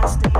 fantastic.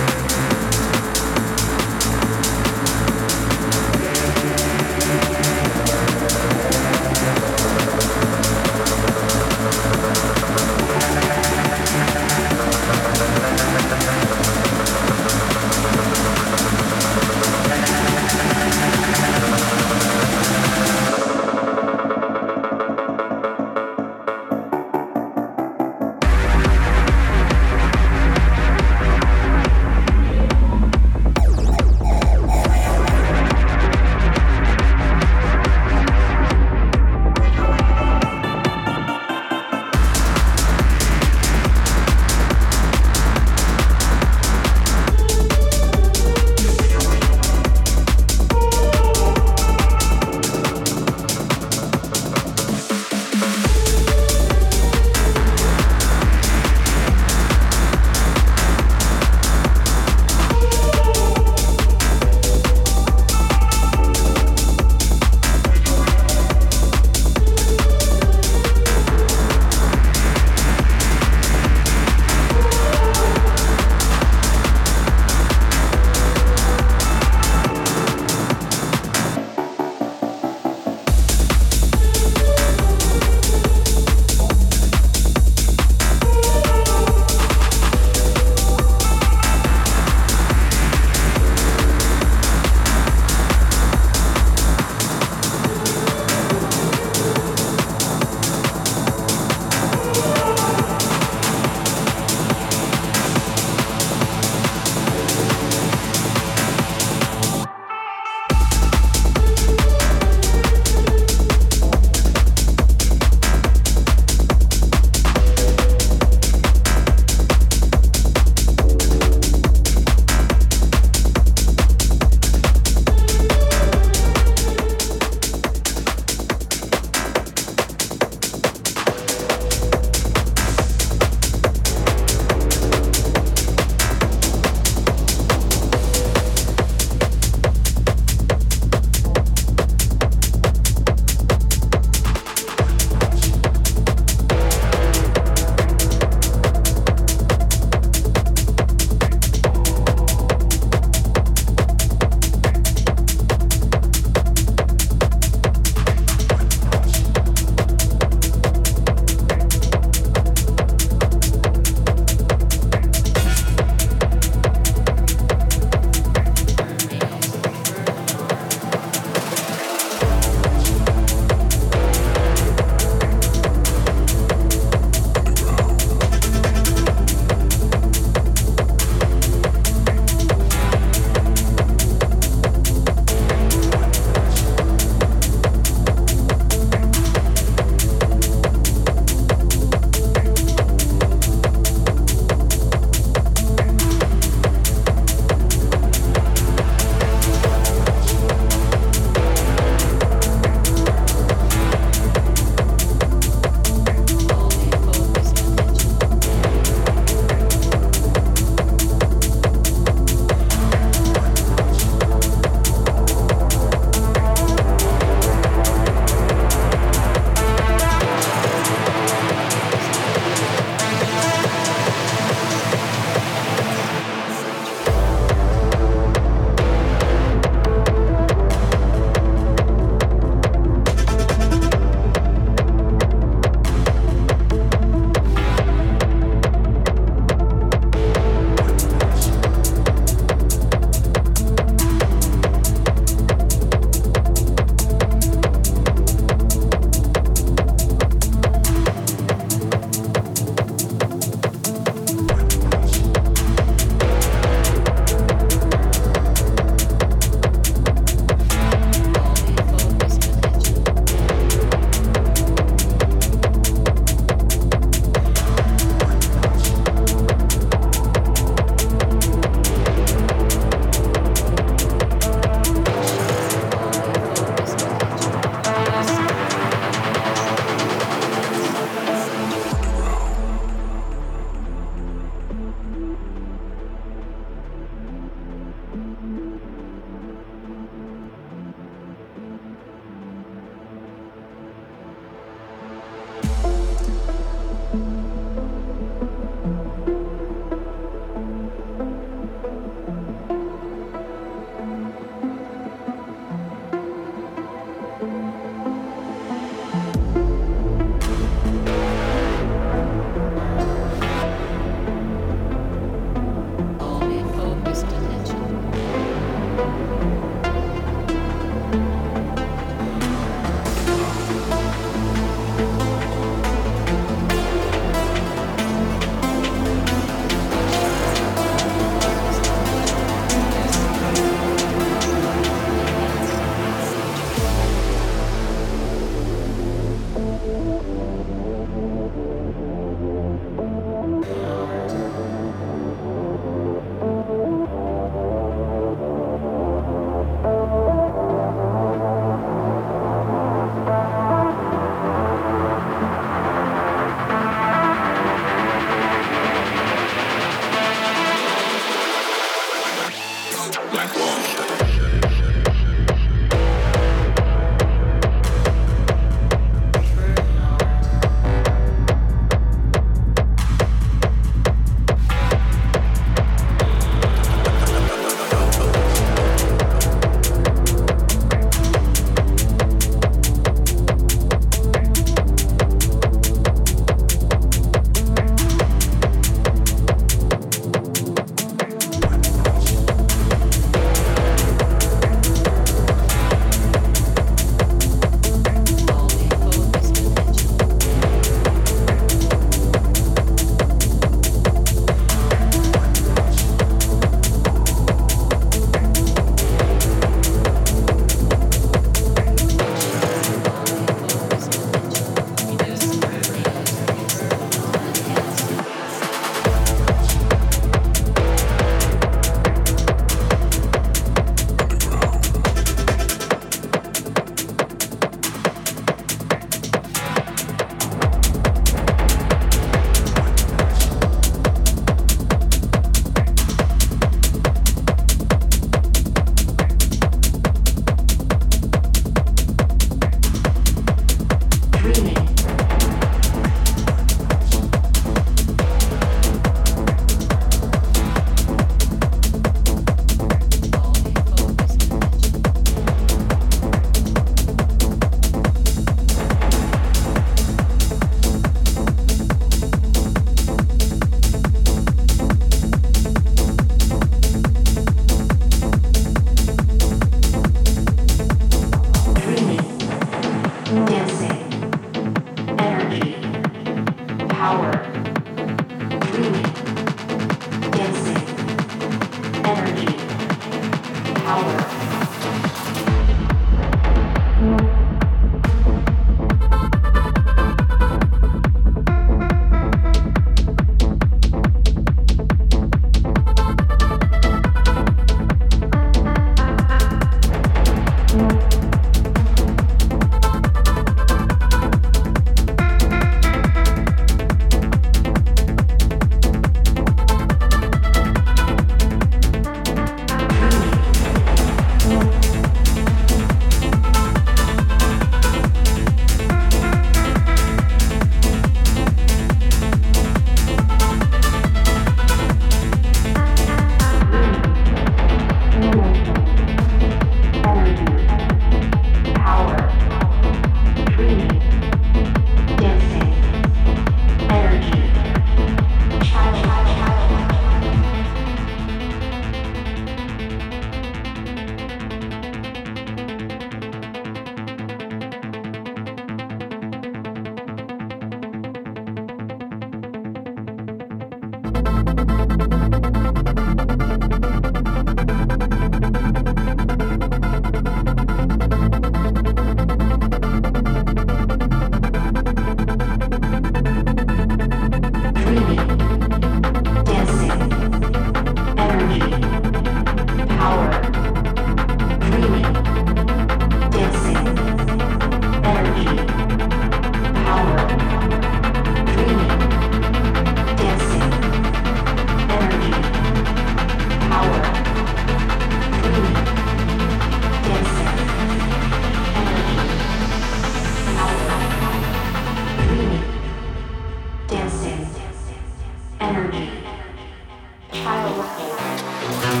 Thank you.